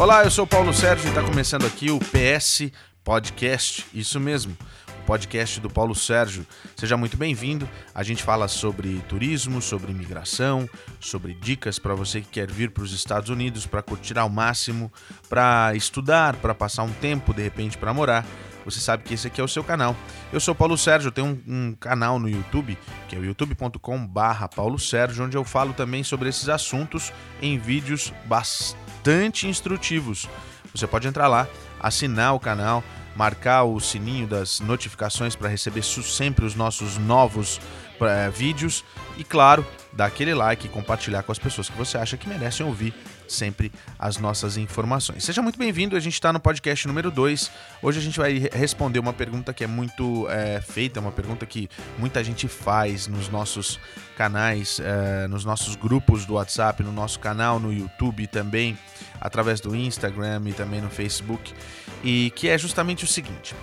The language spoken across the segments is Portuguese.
Olá, eu sou Paulo Sérgio e está começando aqui o PS Podcast, isso mesmo, o podcast do Paulo Sérgio. Seja muito bem-vindo. A gente fala sobre turismo, sobre imigração, sobre dicas para você que quer vir para os Estados Unidos para curtir ao máximo, para estudar, para passar um tempo, de repente, para morar. Você sabe que esse aqui é o seu canal. Eu sou Paulo Sérgio, tenho um, um canal no YouTube, que é o youtube.com/barra Paulo Sérgio, onde eu falo também sobre esses assuntos em vídeos bastante bastante instrutivos. Você pode entrar lá, assinar o canal, marcar o sininho das notificações para receber sempre os nossos novos é, vídeos e, claro, dar aquele like e compartilhar com as pessoas que você acha que merecem ouvir sempre as nossas informações. Seja muito bem-vindo, a gente está no podcast número 2. Hoje a gente vai responder uma pergunta que é muito é, feita, uma pergunta que muita gente faz nos nossos canais, é, nos nossos grupos do WhatsApp, no nosso canal no YouTube também, através do Instagram e também no Facebook, e que é justamente o seguinte.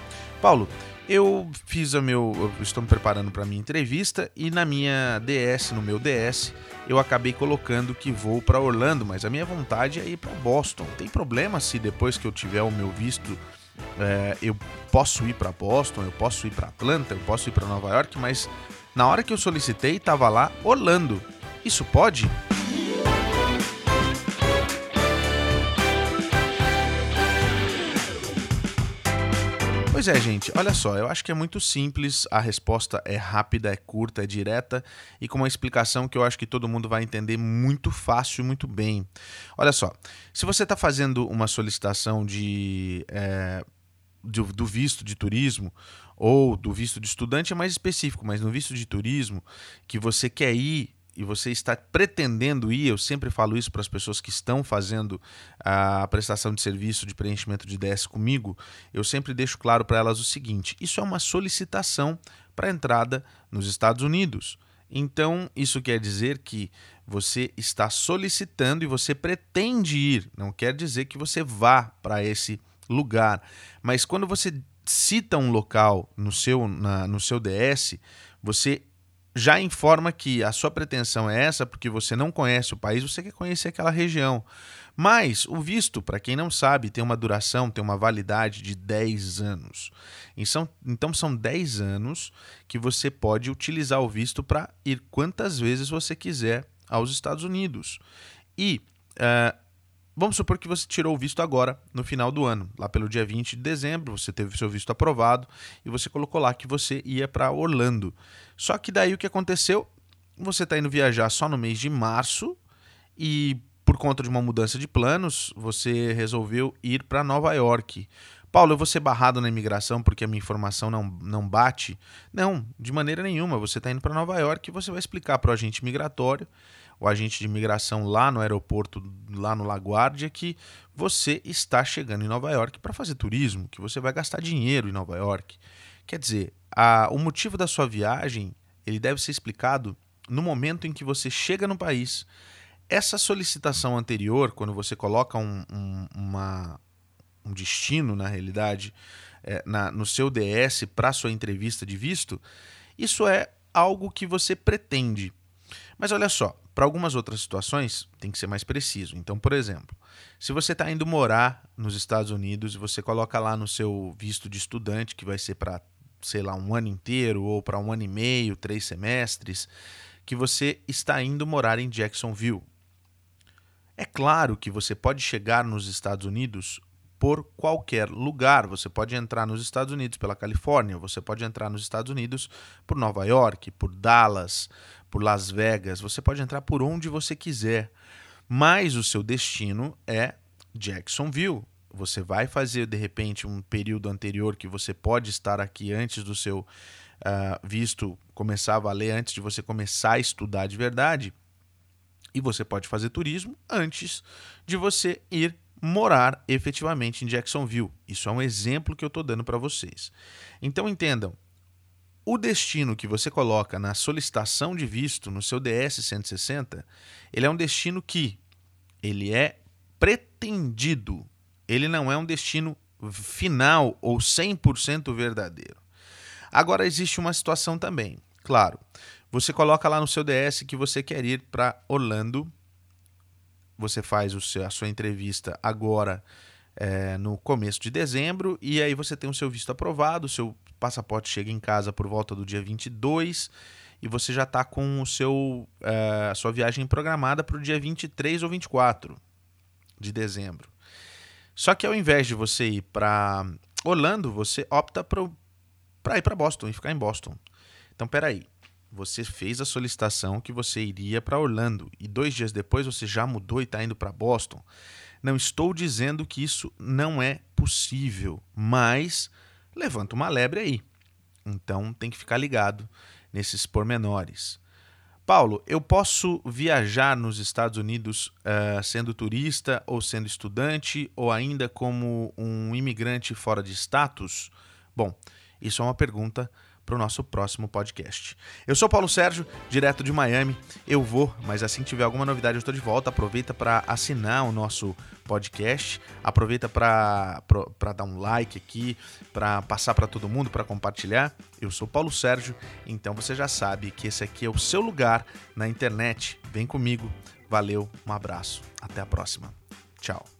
Paulo, eu fiz o meu. Eu estou me preparando para a minha entrevista e na minha DS, no meu DS, eu acabei colocando que vou para Orlando, mas a minha vontade é ir para Boston. Tem problema se depois que eu tiver o meu visto é, eu posso ir para Boston, eu posso ir para Atlanta, eu posso ir para Nova York, mas na hora que eu solicitei estava lá Orlando. Isso pode? Pois é, gente, olha só, eu acho que é muito simples, a resposta é rápida, é curta, é direta e com uma explicação que eu acho que todo mundo vai entender muito fácil e muito bem. Olha só, se você está fazendo uma solicitação de, é, do, do visto de turismo ou do visto de estudante é mais específico, mas no visto de turismo que você quer ir e você está pretendendo ir, eu sempre falo isso para as pessoas que estão fazendo a prestação de serviço de preenchimento de DS comigo, eu sempre deixo claro para elas o seguinte: isso é uma solicitação para entrada nos Estados Unidos. Então, isso quer dizer que você está solicitando e você pretende ir, não quer dizer que você vá para esse lugar. Mas quando você cita um local no seu, na, no seu DS, você já informa que a sua pretensão é essa porque você não conhece o país, você quer conhecer aquela região. Mas o visto, para quem não sabe, tem uma duração, tem uma validade de 10 anos. Então são 10 anos que você pode utilizar o visto para ir quantas vezes você quiser aos Estados Unidos. E uh, Vamos supor que você tirou o visto agora, no final do ano, lá pelo dia 20 de dezembro, você teve seu visto aprovado e você colocou lá que você ia para Orlando. Só que daí o que aconteceu? Você está indo viajar só no mês de março e por conta de uma mudança de planos, você resolveu ir para Nova York. Paulo, eu vou ser barrado na imigração porque a minha informação não, não bate? Não, de maneira nenhuma. Você está indo para Nova York e você vai explicar para o agente migratório o agente de imigração lá no aeroporto, lá no LaGuardia, que você está chegando em Nova York para fazer turismo, que você vai gastar dinheiro em Nova York. Quer dizer, a, o motivo da sua viagem ele deve ser explicado no momento em que você chega no país. Essa solicitação anterior, quando você coloca um, um, uma, um destino, na realidade, é, na, no seu DS para sua entrevista de visto, isso é algo que você pretende. Mas olha só, para algumas outras situações, tem que ser mais preciso. Então, por exemplo, se você está indo morar nos Estados Unidos e você coloca lá no seu visto de estudante, que vai ser para, sei lá, um ano inteiro ou para um ano e meio, três semestres, que você está indo morar em Jacksonville. É claro que você pode chegar nos Estados Unidos por qualquer lugar. Você pode entrar nos Estados Unidos pela Califórnia, você pode entrar nos Estados Unidos por Nova York, por Dallas, por Las Vegas, você pode entrar por onde você quiser. Mas o seu destino é Jacksonville. Você vai fazer de repente um período anterior que você pode estar aqui antes do seu uh, visto começar a valer, antes de você começar a estudar de verdade. E você pode fazer turismo antes de você ir morar efetivamente em Jacksonville. Isso é um exemplo que eu estou dando para vocês. Então entendam, o destino que você coloca na solicitação de visto no seu DS 160, ele é um destino que ele é pretendido. Ele não é um destino final ou 100% verdadeiro. Agora existe uma situação também. Claro, você coloca lá no seu DS que você quer ir para Orlando você faz seu, a sua entrevista agora é, no começo de dezembro e aí você tem o seu visto aprovado, o seu passaporte chega em casa por volta do dia 22 e você já está com o seu, é, a sua viagem programada para o dia 23 ou 24 de dezembro. Só que ao invés de você ir para Orlando, você opta para ir para Boston e ficar em Boston. Então, peraí. Você fez a solicitação que você iria para Orlando e dois dias depois você já mudou e está indo para Boston. Não estou dizendo que isso não é possível, mas levanta uma lebre aí. Então tem que ficar ligado nesses pormenores. Paulo, eu posso viajar nos Estados Unidos uh, sendo turista ou sendo estudante ou ainda como um imigrante fora de status? Bom, isso é uma pergunta para o nosso próximo podcast. Eu sou Paulo Sérgio, direto de Miami. Eu vou, mas assim tiver alguma novidade, eu estou de volta. Aproveita para assinar o nosso podcast, aproveita para dar um like aqui, para passar para todo mundo, para compartilhar. Eu sou Paulo Sérgio, então você já sabe que esse aqui é o seu lugar na internet. Vem comigo. Valeu, um abraço. Até a próxima. Tchau.